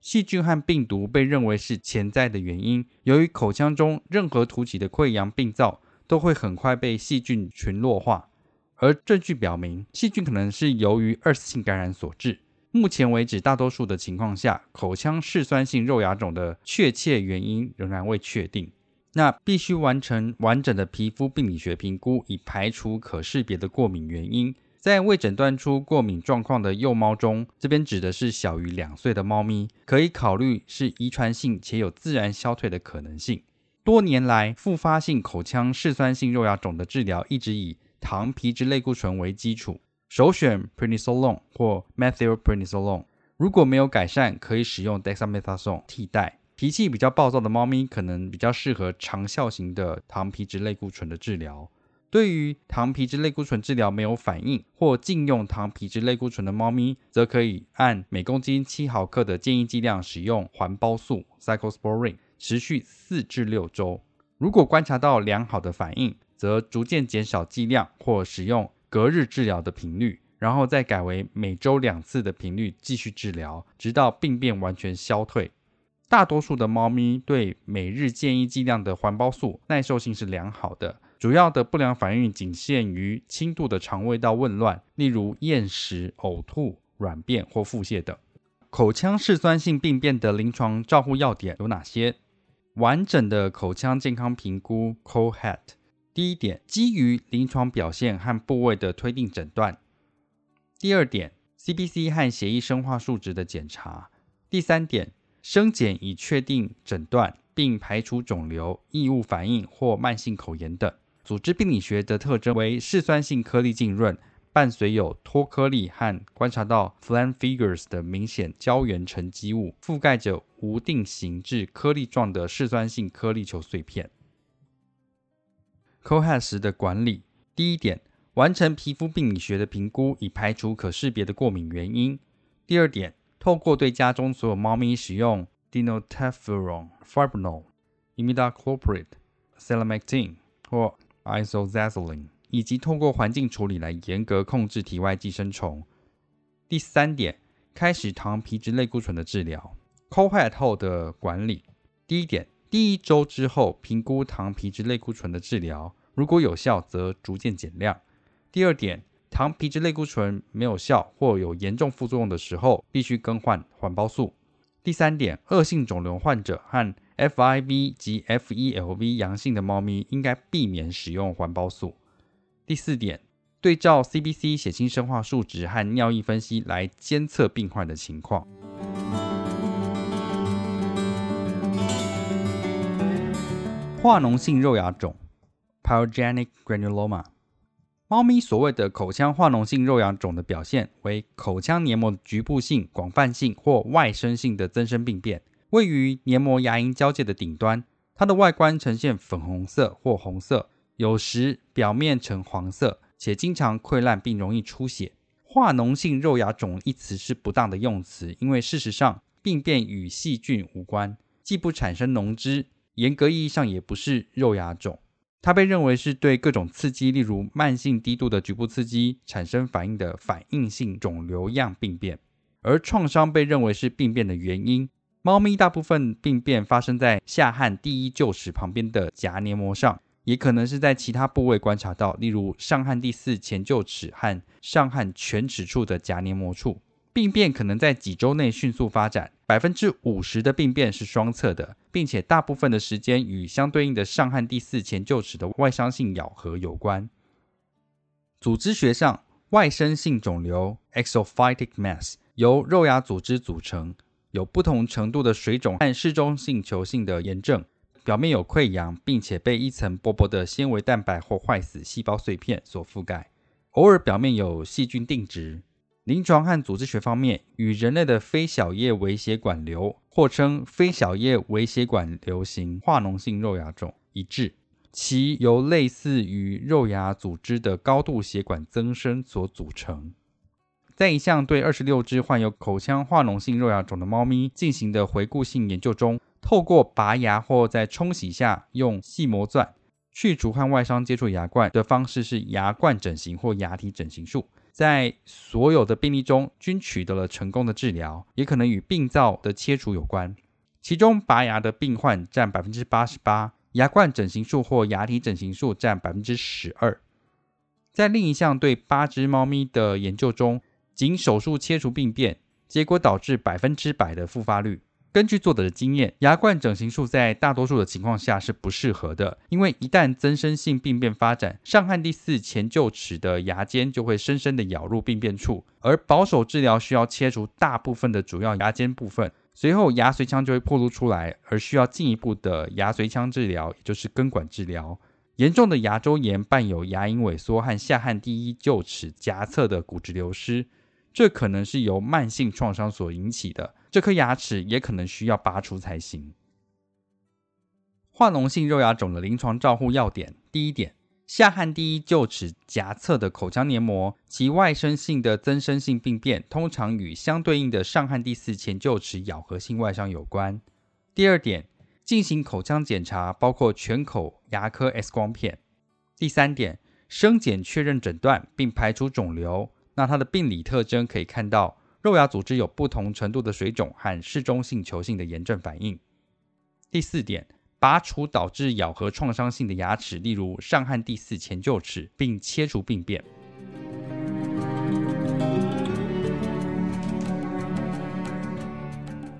细菌和病毒被认为是潜在的原因。由于口腔中任何突起的溃疡病灶都会很快被细菌群落化，而证据表明细菌可能是由于二次性感染所致。目前为止，大多数的情况下，口腔嗜酸性肉芽肿的确切原因仍然未确定。那必须完成完整的皮肤病理学评估，以排除可识别的过敏原因。在未诊断出过敏状况的幼猫中，这边指的是小于两岁的猫咪，可以考虑是遗传性且有自然消退的可能性。多年来，复发性口腔嗜酸性肉芽肿的治疗一直以糖皮质类固醇为基础，首选 prednisolone 或 methylprednisolone。如果没有改善，可以使用 dexamethasone 替代。脾气比较暴躁的猫咪，可能比较适合长效型的糖皮质类固醇的治疗。对于糖皮质类固醇治疗没有反应或禁用糖皮质类固醇的猫咪，则可以按每公斤七毫克的建议剂量使用环孢素 （cyclosporin），持续四至六周。如果观察到良好的反应，则逐渐减少剂量或使用隔日治疗的频率，然后再改为每周两次的频率继续治疗，直到病变完全消退。大多数的猫咪对每日建议剂量的环孢素耐受性是良好的。主要的不良反应仅限于轻度的肠胃道紊乱，例如厌食、呕吐、软便或腹泻等。口腔嗜酸性病变的临床照护要点有哪些？完整的口腔健康评估 （COHET）。第一点，基于临床表现和部位的推定诊断。第二点，CBC 和血液生化数值的检查。第三点，生检以确定诊断，并排除肿瘤、异物反应或慢性口炎等。组织病理学的特征为嗜酸性颗粒浸润，伴随有脱颗粒和观察到 flame figures 的明显胶原沉积物，覆盖着无定型至颗粒状的嗜酸性颗粒球碎片。COHET 时的管理，第一点，完成皮肤病理学的评估，以排除可识别的过敏原因。第二点，透过对家中所有猫咪使用 dinotefuran、fibronol、imidacloprid、selamectin 或 Isozazolin，以及通过环境处理来严格控制体外寄生虫。第三点，开始糖皮质类固醇的治疗。COHET 后的管理，第一点，第一周之后评估糖皮质类固醇的治疗，如果有效，则逐渐减量。第二点，糖皮质类固醇没有效或有严重副作用的时候，必须更换环孢素。第三点，恶性肿瘤患者和 FIV 及 FELV 阳性的猫咪应该避免使用环孢素。第四点，对照 CBC 血清生化数值和尿液分析来监测病患的情况。化脓性肉芽肿 （Pyogenic Granuloma）。猫咪所谓的口腔化脓性肉芽肿的表现为口腔黏膜的局部性、广泛性或外生性的增生病变。位于黏膜牙龈交界的顶端，它的外观呈现粉红色或红色，有时表面呈黄色，且经常溃烂并容易出血。化脓性肉芽肿一词是不当的用词，因为事实上病变与细菌无关，既不产生脓汁，严格意义上也不是肉芽肿。它被认为是对各种刺激，例如慢性低度的局部刺激产生反应的反应性肿瘤样病变，而创伤被认为是病变的原因。猫咪大部分病变发生在下颌第一臼齿旁边的颊黏膜上，也可能是在其他部位观察到，例如上颌第四前臼齿和上颌犬齿处的颊黏膜处。病变可能在几周内迅速发展，百分之五十的病变是双侧的，并且大部分的时间与相对应的上颌第四前臼齿的外伤性咬合有关。组织学上，外生性肿瘤 （exophytic mass） 由肉芽组织组成。有不同程度的水肿和嗜中性球性的炎症，表面有溃疡，并且被一层薄薄的纤维蛋白或坏死细胞碎片所覆盖。偶尔表面有细菌定植。临床和组织学方面，与人类的非小叶微血管瘤，或称非小叶微血管瘤型化脓性肉芽肿一致，其由类似于肉芽组织的高度血管增生所组成。在一项对二十六只患有口腔化脓性肉芽肿的猫咪进行的回顾性研究中，透过拔牙或在冲洗下用细磨钻去除和外伤接触牙冠的方式是牙冠整形或牙体整形术，在所有的病例中均取得了成功的治疗，也可能与病灶的切除有关。其中拔牙的病患占百分之八十八，牙冠整形术或牙体整形术占百分之十二。在另一项对八只猫咪的研究中。仅手术切除病变，结果导致百分之百的复发率。根据作者的经验，牙冠整形术在大多数的情况下是不适合的，因为一旦增生性病变发展，上颌第四前臼齿的牙尖就会深深的咬入病变处，而保守治疗需要切除大部分的主要牙尖部分，随后牙髓腔就会暴露出来，而需要进一步的牙髓腔治疗，也就是根管治疗。严重的牙周炎伴有牙龈萎缩和下颌第一臼齿颊侧的骨质流失，这可能是由慢性创伤所引起的。这颗牙齿也可能需要拔除才行。化脓性肉芽肿的临床照护要点：第一点，下颌第一臼齿颊侧的口腔黏膜，其外生性的增生性病变，通常与相对应的上颌第四前臼齿咬合性外伤有关。第二点。进行口腔检查，包括全口牙科 X 光片。第三点，生检确认诊断并排除肿瘤。那它的病理特征可以看到，肉芽组织有不同程度的水肿和嗜中性球性的炎症反应。第四点，拔除导致咬合创伤性的牙齿，例如上颌第四前臼齿，并切除病变。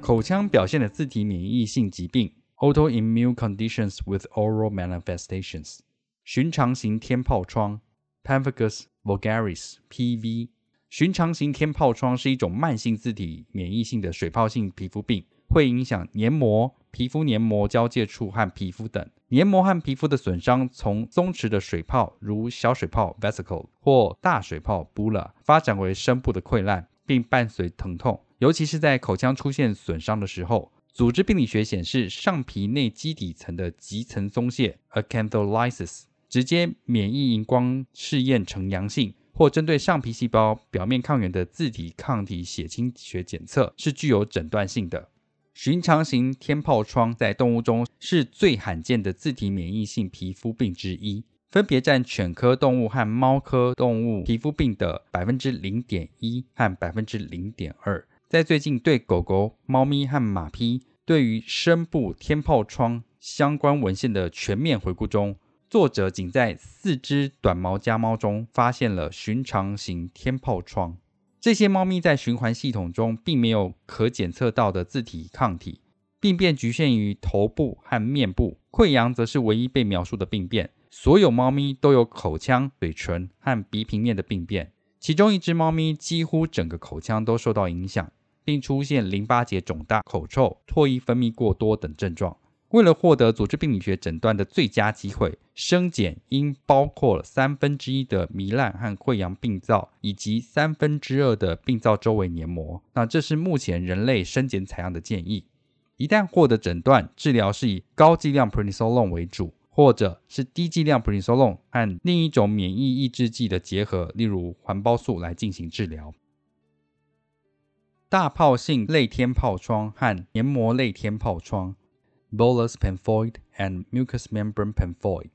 口腔表现的自体免疫性疾病。Autoimmune conditions with oral manifestations，寻常型天疱疮 （Pemphigus vulgaris，PV）。寻常型天疱疮是一种慢性自体免疫性的水泡性皮肤病，会影响黏膜、皮肤黏膜交界处和皮肤等。黏膜和皮肤的损伤从松弛的水泡，如小水泡 （vesicle） 或大水泡 （bulla） 发展为深部的溃烂，并伴随疼痛，尤其是在口腔出现损伤的时候。组织病理学显示，上皮内基底层的棘层松懈 （acantholysis） 直接免疫荧光试验呈阳性，或针对上皮细胞表面抗原的自体抗体血清学检测是具有诊断性的。寻常型天疱疮在动物中是最罕见的自体免疫性皮肤病之一，分别占犬科动物和猫科动物皮肤病的百分之零点一和百分之零点二。在最近对狗狗、猫咪和马匹对于深部天疱疮相关文献的全面回顾中，作者仅在四只短毛家猫中发现了寻常型天疱疮。这些猫咪在循环系统中并没有可检测到的自体抗体，病变局限于头部和面部，溃疡则是唯一被描述的病变。所有猫咪都有口腔、嘴唇和鼻平面的病变，其中一只猫咪几乎整个口腔都受到影响。并出现淋巴结肿大、口臭、唾液分泌过多等症状。为了获得组织病理学诊断的最佳机会，生检应包括三分之一的糜烂和溃疡病灶，以及三分之二的病灶周围黏膜。那这是目前人类生检采样的建议。一旦获得诊断，治疗是以高剂量 p r e n i s o l o n e 为主，或者是低剂量 p r e n i s o l o n e 和另一种免疫抑制剂的结合，例如环孢素来进行治疗。大疱性类天疱疮和黏膜类天疱疮 （Bullous pemphoid and mucous membrane pemphoid）。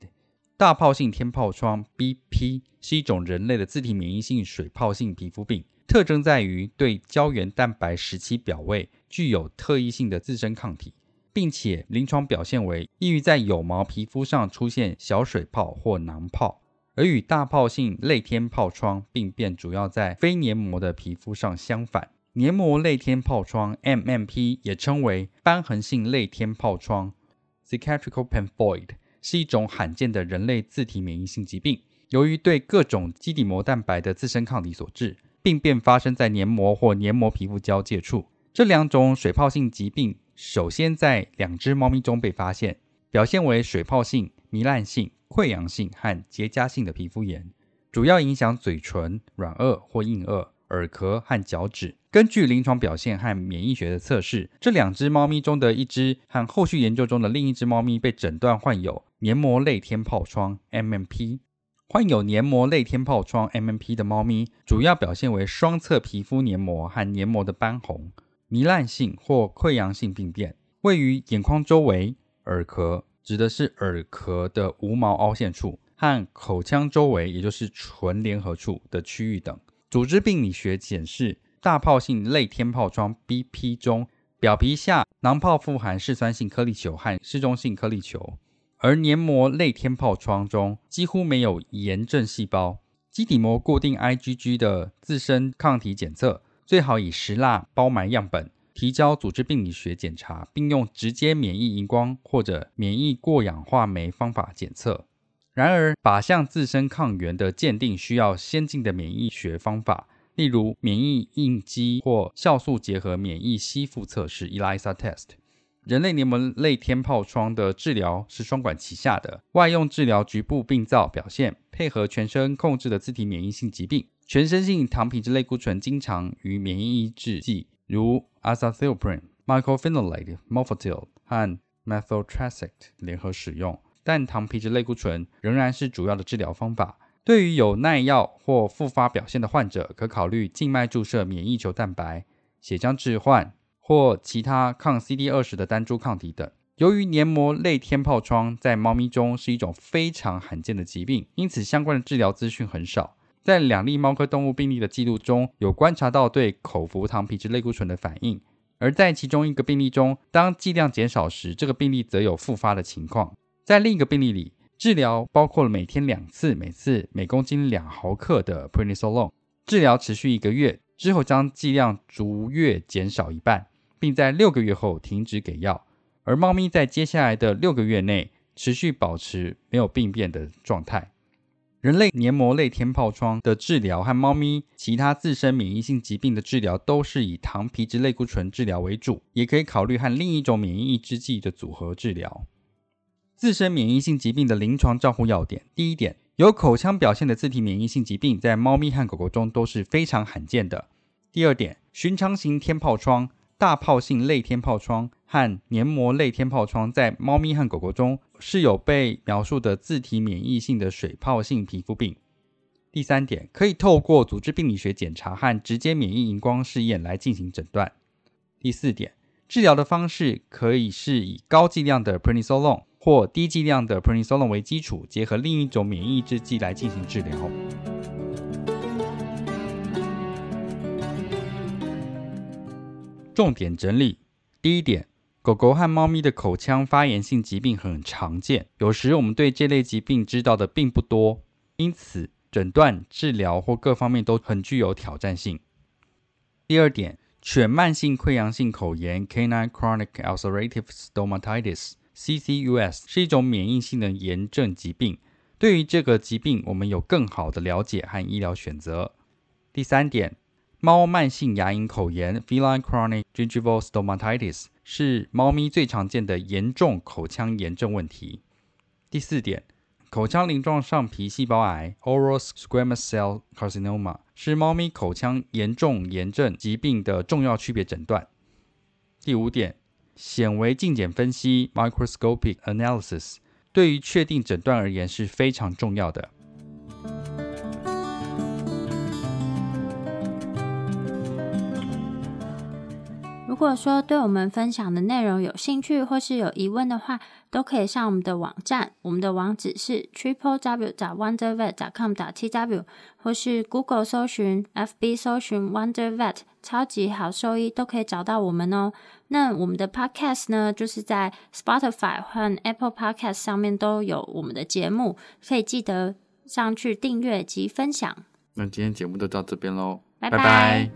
大疱性天疱疮 （BP） 是一种人类的自体免疫性水泡性皮肤病，特征在于对胶原蛋白时期表位具有特异性的自身抗体，并且临床表现为易于在有毛皮肤上出现小水泡或囊泡，而与大疱性类天疱疮病变主要在非黏膜的皮肤上相反。黏膜类天疱疮 （MMP） 也称为瘢痕性类天疱疮 c i c a t r i c a l pemphoid），是一种罕见的人类自体免疫性疾病，由于对各种基底膜蛋白的自身抗体所致。病变发生在黏膜或黏膜皮肤交界处。这两种水泡性疾病首先在两只猫咪中被发现，表现为水泡性、糜烂性、溃疡性和结痂性的皮肤炎，主要影响嘴唇、软腭或硬腭。耳壳和脚趾。根据临床表现和免疫学的测试，这两只猫咪中的一只和后续研究中的另一只猫咪被诊断患有黏膜类天疱疮 （MMP）。患有黏膜类天疱疮 （MMP） 的猫咪，主要表现为双侧皮肤黏膜和黏膜的斑红、糜烂性或溃疡性病变，位于眼眶周围、耳壳（指的是耳壳的无毛凹陷处）和口腔周围（也就是唇联合处）的区域等。组织病理学显示，大疱性类天疱疮 （BP） 中，表皮下囊泡富含嗜酸性颗粒球和嗜中性颗粒球，而黏膜类天疱疮中几乎没有炎症细胞。基底膜固定 IgG 的自身抗体检测最好以石蜡包埋样本，提交组织病理学检查，并用直接免疫荧光或者免疫过氧化酶方法检测。然而，靶向自身抗原的鉴定需要先进的免疫学方法，例如免疫应激或酵素结合免疫吸附测试 （ELISA test）。人类黏膜类天疱疮的治疗是双管齐下的，外用治疗局部病灶表现，配合全身控制的自体免疫性疾病。全身性糖皮质类固醇经常与免疫抑制剂，如 azathioprine、m i c r o p h e n o l a t e、mofetil 和 methotrexate 联合使用。但糖皮质类固醇仍然是主要的治疗方法。对于有耐药或复发表现的患者，可考虑静脉注射免疫球蛋白、血浆置换或其他抗 CD 二十的单株抗体等。由于黏膜类天疱疮在猫咪中是一种非常罕见的疾病，因此相关的治疗资讯很少。在两例猫科动物病例的记录中有观察到对口服糖皮质类固醇的反应，而在其中一个病例中，当剂量减少时，这个病例则有复发的情况。在另一个病例里，治疗包括了每天两次，每次每公斤两毫克的 prednisolone。治疗持续一个月之后，将剂量逐月减少一半，并在六个月后停止给药。而猫咪在接下来的六个月内持续保持没有病变的状态。人类黏膜类天疱疮的治疗和猫咪其他自身免疫性疾病的治疗都是以糖皮质类固醇治疗为主，也可以考虑和另一种免疫抑制剂的组合治疗。自身免疫性疾病的临床照护要点：第一点，有口腔表现的自体免疫性疾病在猫咪和狗狗中都是非常罕见的。第二点，寻常型天疱疮、大疱性类天疱疮和黏膜类天疱疮在猫咪和狗狗中是有被描述的自体免疫性的水泡性皮肤病。第三点，可以透过组织病理学检查和直接免疫荧光试验来进行诊断。第四点，治疗的方式可以是以高剂量的 prednisolone。或低剂量的 prednisolone 为基础，结合另一种免疫抑制剂来进行治疗。重点整理：第一点，狗狗和猫咪的口腔发炎性疾病很常见，有时我们对这类疾病知道的并不多，因此诊断、治疗或各方面都很具有挑战性。第二点，犬慢性溃疡性口炎 （Canine Chronic Ulcerative Stomatitis）。CCUS 是一种免疫性的炎症疾病。对于这个疾病，我们有更好的了解和医疗选择。第三点，猫慢性牙龈口炎 （Feline Chronic Gingival Stomatitis） 是猫咪最常见的严重口腔炎症问题。第四点，口腔鳞状上皮细胞癌 （Oral Squamous Cell Carcinoma） 是猫咪口腔严重炎症疾病的重要区别诊断。第五点。显微镜检分析 （microscopic analysis） 对于确定诊断而言是非常重要的。如果说对我们分享的内容有兴趣或是有疑问的话，都可以上我们的网站，我们的网址是 triple w. 打 wonder vet. 打 com. 打 t w，或是 Google 搜寻、FB 搜寻 Wonder Vet 超级好兽医，都可以找到我们哦。那我们的 Podcast 呢，就是在 Spotify 和 Apple Podcast 上面都有我们的节目，可以记得上去订阅及分享。那今天节目就到这边喽，拜拜。